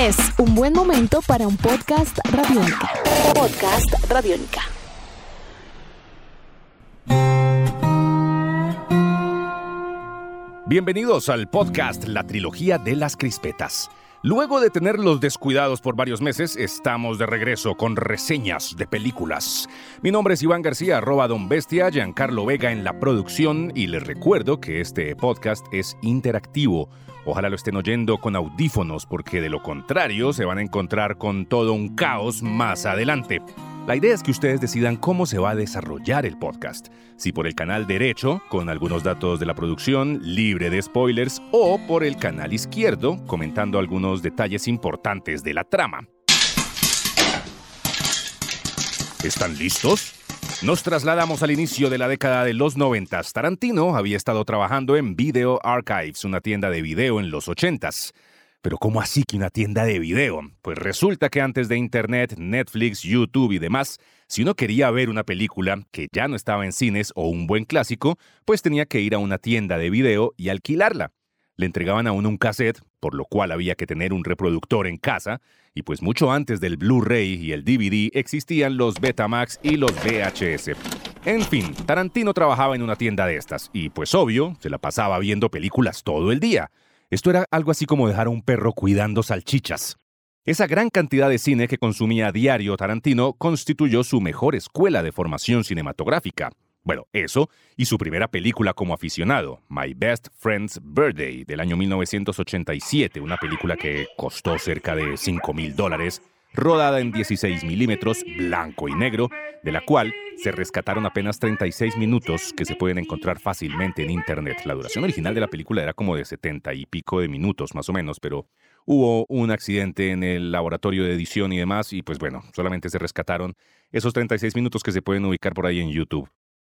Es un buen momento para un podcast radiónica. Podcast radiónica. Bienvenidos al podcast La Trilogía de las Crispetas. Luego de tenerlos descuidados por varios meses, estamos de regreso con reseñas de películas. Mi nombre es Iván García, arroba Don Bestia, Giancarlo Vega en la producción y les recuerdo que este podcast es interactivo. Ojalá lo estén oyendo con audífonos porque de lo contrario se van a encontrar con todo un caos más adelante. La idea es que ustedes decidan cómo se va a desarrollar el podcast. Si por el canal derecho, con algunos datos de la producción, libre de spoilers, o por el canal izquierdo, comentando algunos detalles importantes de la trama. ¿Están listos? Nos trasladamos al inicio de la década de los 90. Tarantino había estado trabajando en Video Archives, una tienda de video en los 80s. Pero ¿cómo así que una tienda de video? Pues resulta que antes de Internet, Netflix, YouTube y demás, si uno quería ver una película que ya no estaba en cines o un buen clásico, pues tenía que ir a una tienda de video y alquilarla. Le entregaban a uno un cassette, por lo cual había que tener un reproductor en casa, y pues mucho antes del Blu-ray y el DVD existían los Betamax y los VHS. En fin, Tarantino trabajaba en una tienda de estas, y pues obvio, se la pasaba viendo películas todo el día. Esto era algo así como dejar a un perro cuidando salchichas. Esa gran cantidad de cine que consumía diario Tarantino constituyó su mejor escuela de formación cinematográfica. Bueno, eso y su primera película como aficionado, My Best Friend's Birthday, del año 1987, una película que costó cerca de 5 mil dólares rodada en 16 milímetros, blanco y negro, de la cual se rescataron apenas 36 minutos que se pueden encontrar fácilmente en Internet. La duración original de la película era como de 70 y pico de minutos, más o menos, pero hubo un accidente en el laboratorio de edición y demás, y pues bueno, solamente se rescataron esos 36 minutos que se pueden ubicar por ahí en YouTube.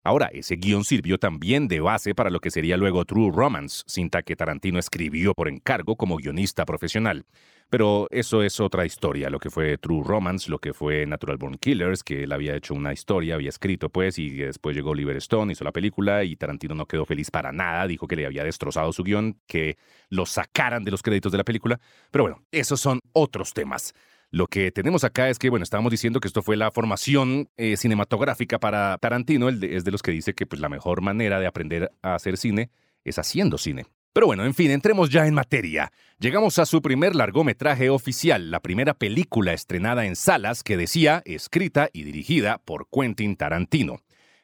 Ahora, ese guion sirvió también de base para lo que sería luego True Romance, cinta que Tarantino escribió por encargo como guionista profesional. Pero eso es otra historia, lo que fue True Romance, lo que fue Natural Born Killers, que él había hecho una historia, había escrito pues, y después llegó Oliver Stone, hizo la película y Tarantino no quedó feliz para nada, dijo que le había destrozado su guion, que lo sacaran de los créditos de la película. Pero bueno, esos son otros temas. Lo que tenemos acá es que, bueno, estábamos diciendo que esto fue la formación eh, cinematográfica para Tarantino. Es de los que dice que pues, la mejor manera de aprender a hacer cine es haciendo cine. Pero bueno, en fin, entremos ya en materia. Llegamos a su primer largometraje oficial, la primera película estrenada en salas que decía, escrita y dirigida por Quentin Tarantino.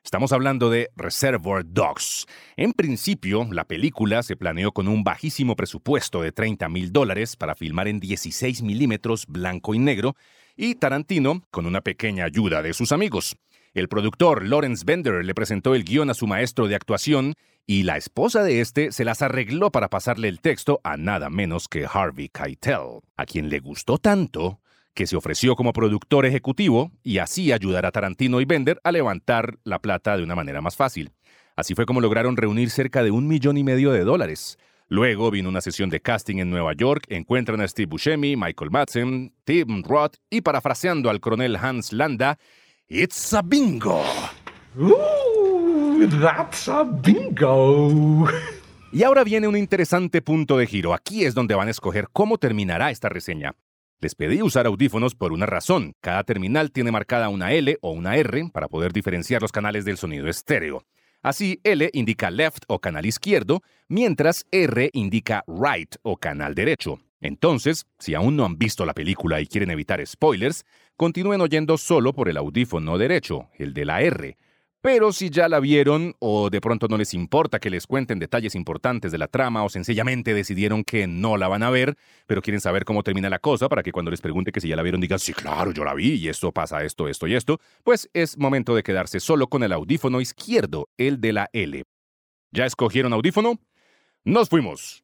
Estamos hablando de Reservoir Dogs. En principio, la película se planeó con un bajísimo presupuesto de 30 mil dólares para filmar en 16 milímetros blanco y negro, y Tarantino con una pequeña ayuda de sus amigos. El productor Lawrence Bender le presentó el guion a su maestro de actuación y la esposa de este se las arregló para pasarle el texto a nada menos que Harvey Keitel, a quien le gustó tanto que se ofreció como productor ejecutivo y así ayudar a Tarantino y Bender a levantar la plata de una manera más fácil. Así fue como lograron reunir cerca de un millón y medio de dólares. Luego vino una sesión de casting en Nueva York, encuentran a Steve Buscemi, Michael Madsen, Tim Roth y parafraseando al coronel Hans Landa, It's a bingo. Ooh, that's a bingo. Y ahora viene un interesante punto de giro. Aquí es donde van a escoger cómo terminará esta reseña. Les pedí usar audífonos por una razón. Cada terminal tiene marcada una L o una R para poder diferenciar los canales del sonido estéreo. Así, L indica left o canal izquierdo, mientras R indica right o canal derecho. Entonces, si aún no han visto la película y quieren evitar spoilers, continúen oyendo solo por el audífono derecho, el de la R. Pero si ya la vieron o de pronto no les importa que les cuenten detalles importantes de la trama o sencillamente decidieron que no la van a ver, pero quieren saber cómo termina la cosa para que cuando les pregunte que si ya la vieron digan, sí, claro, yo la vi y esto pasa esto, esto y esto, pues es momento de quedarse solo con el audífono izquierdo, el de la L. ¿Ya escogieron audífono? Nos fuimos.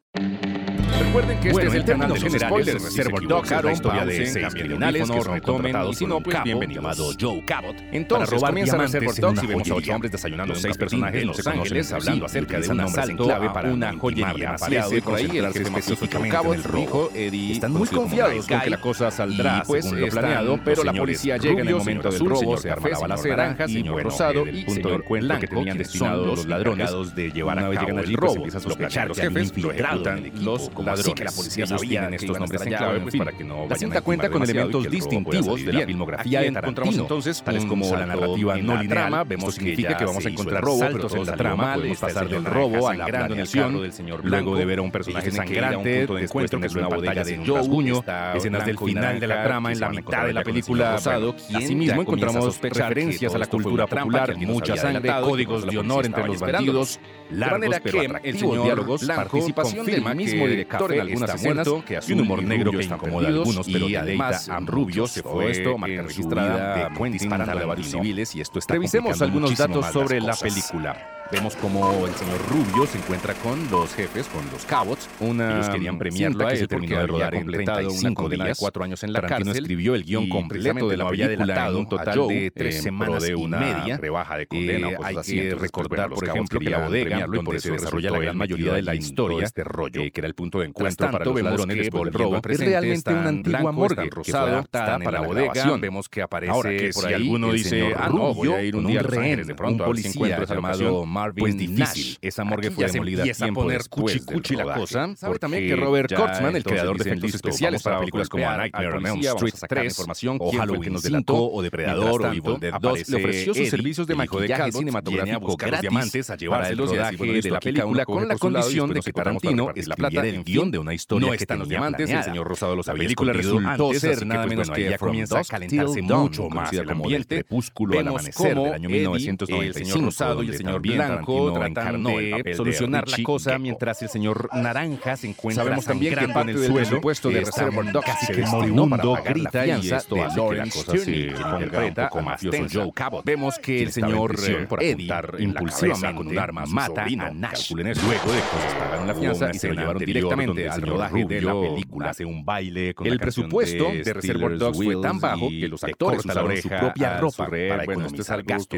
Recuerden que este es el canal de los spoilers. Reservoir Dogs es la historia de seis criminales que son contratados y si no, pues bienvenido llamado Joe Cabot. Entonces, comienza Reservoir Dogs y vemos a ocho hombres desayunando seis personajes en Los Ángeles hablando acerca de una sal clave para una joyería. Aparece por ahí el jefe específicamente Cabot, rojo, Eddie. Están muy confiados con que la cosa saldrá pues lo planeado, pero la policía llega en el momento del robo, se arma la balacera y rosado y de encuentro que tenían destinados los ladrones de llevar a cabo el robo. Los jefes lo ejecutan los ladrones. Así que la policía Ellos sabía estos nombres en clave, pues, en fin. para que no La cinta cuenta con elementos pues, distintivos de la filmografía de encontramos entonces tales como la narrativa no lineal, vemos significa que vamos a encontrar robo, pero todo está trama, podemos pasar del robo a la planeación, del señor luego de ver a un personaje sangrante, después tener una batalla de rasguño, escenas del final de la trama en la mitad de la película. Asimismo encontramos referencias a la cultura popular, mucha sangre, códigos de honor entre los bandidos, largos pero atractivos diálogos, participación del mismo director actor café en algunas está escenas, muerto, que asume un humor negro que incomoda a algunos, pero y además a Rubio se fue esto, marca en registrada de Quentin a varios civiles y esto está Revisemos algunos datos sobre la película. Vemos como el señor Rubio se encuentra con los jefes, con los cabots. Una Ellos querían premiarlo a él porque de rodar en 35 días. de cuatro años en la Tarantino cárcel. escribió el guion completo de la había delatado un total Joe, de tres semanas de una y media. rebaja de condena. Eh, o hay así, que recordar, por ejemplo, que la bodega donde se desarrolla la gran mayoría de la historia de este rollo, eh, que era el punto de encuentro tanto, para los ladrones después robo, es realmente una antigua morgue que fue adaptada para la bodega. Vemos que aparece por ahí alguno dice, ah, no, voy a ir un día a de pronto a ver si encuentro esa llamado Marvin pues difícil. Nash. Esa morgue Aquí fue demolida se empieza tiempo a poner cuchi cuchi la cosa. Sabe también que Robert Kurtzman, el creador de efectos especiales para películas como a Nightmare on Elm Street 3 información, o Halloween que nos delató, o Depredador, o Evil Dead 2, le ofreció sus servicios de maquillaje cinematográfico gratis diamantes a llevarse los rodajes de la película con la condición de que Tarantino escribiera el guion de una historia no que están los diamantes, el señor Rosado los había película resultó ser nada menos que pues, ya comienza a calentarse mucho más el ambiente. Crepúsculo al amanecer del año 1995, el señor Rosado y el señor Bien Franco de solucionar de la cosa mientras el señor Naranja se encuentra Sabemos también que parte en el suelo, supuesto de Reservoir Dogs casi que moribundo grita y esto hace que la cosa se interpreta a mafioso Joe Cabot. Vemos que el señor eh, Eddie impulsivamente con un arma mata a Nash. Luego de que pagaron la fianza y se lo llevaron directamente al rodaje de la película. Hace un baile con el presupuesto de Reservoir Dogs fue tan bajo que los actores usaron su propia ropa para que no estés al gasto.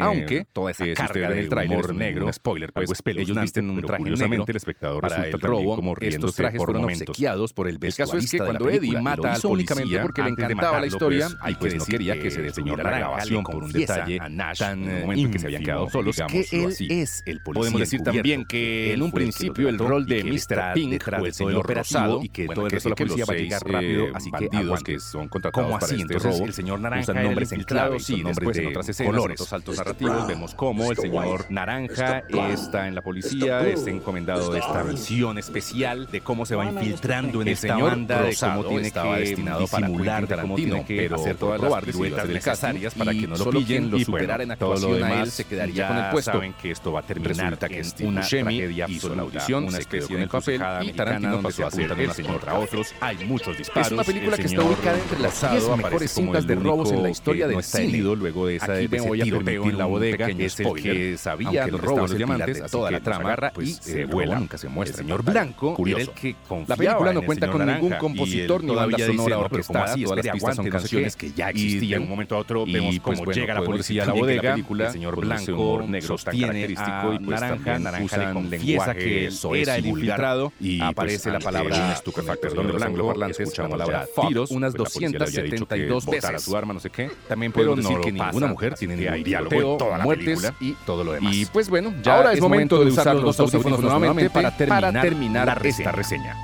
Aunque toda esa carga del traje amor negro, spoiler, pues, ellos visten un traje negro el espectador para el robo. Como estos trajes fueron momentos. obsequiados por el caso Es que cuando Eddie mata al únicamente porque le encantaba matarlo, la historia, pues, hay que pues decir quería que, se detuviera la grabación por un detalle a Nash tan en eh, que se habían quedado solos, que él así. es el policía Podemos decir también que en un principio el rol de Mr. Pink fue el señor Rosado y que todo el resto de la policía va a llegar eh, rápido, así que que son contratados para este robo. el señor Naranja usan nombres en clave, sí, nombres de otras escenas, otros saltos narrativos, vemos cómo el señor naranja, está en la policía, está encomendado de esta versión especial de cómo se va infiltrando en esta banda, de cómo tiene que destinado para de cómo tiene que hacer todas las piruetas necesarias para que no lo pillen, lo superaran a todo lo demás, se quedaría con el puesto. Saben que esto va a terminar que una tragedia hizo la audición, una especie de papel y Tarantino pasó a hacer contra otros, hay muchos disparos. Es una película que está ubicada entre las 10 mejores cintas de robos en la historia del cine. Luego de esa, voy a en la bodega, que es el que sabía villano, el robo es diamantes, a toda la trama y pues, se eh, vuela. Nunca se muestra. El señor Blanco Curioso. el que La película no cuenta con ningún compositor ni banda sonora orquestada. Todas las este pistas son canciones que ya existían. De un momento a otro vemos pues, cómo llega la policía a la bodega. El señor pues, Blanco negro tan característico y naranja, naranja confiesa que era el infiltrado y aparece la palabra estupefactor donde blanco escucha la palabra tiros unas 272 veces. su arma no. También podemos decir que ninguna mujer tiene ningún tiroteo, muertes y todo lo demás. Y pues bueno, ya ahora es, momento, de usar los audífonos, nuevamente, para terminar, la reseña. esta reseña.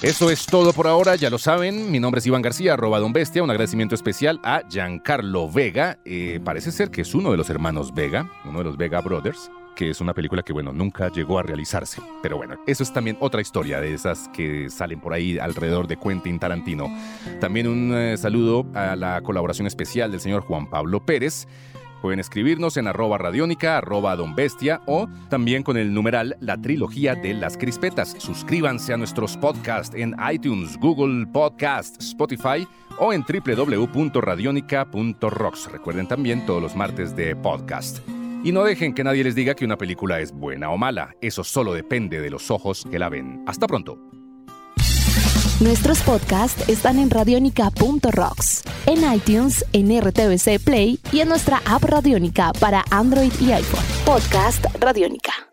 Eso es todo por ahora, ya lo saben. Mi nombre es Iván García, arroba Don Bestia. Un agradecimiento especial a Giancarlo Vega. Eh, parece ser que es uno de los hermanos Vega, uno de los Vega Brothers que es una película que, bueno, nunca llegó a realizarse. Pero bueno, eso es también otra historia de esas que salen por ahí alrededor de Quentin Tarantino. También un eh, saludo a la colaboración especial del señor Juan Pablo Pérez. Pueden escribirnos en arroba radiónica, arroba don bestia o también con el numeral La Trilogía de las Crispetas. Suscríbanse a nuestros podcasts en iTunes, Google Podcast, Spotify o en www.radionica.rocks. Recuerden también todos los martes de podcast. Y no dejen que nadie les diga que una película es buena o mala. Eso solo depende de los ojos que la ven. Hasta pronto. Nuestros podcasts están en radionica.rocks, en iTunes, en RTVC Play y en nuestra app Radionica para Android y iPhone. Podcast Radionica.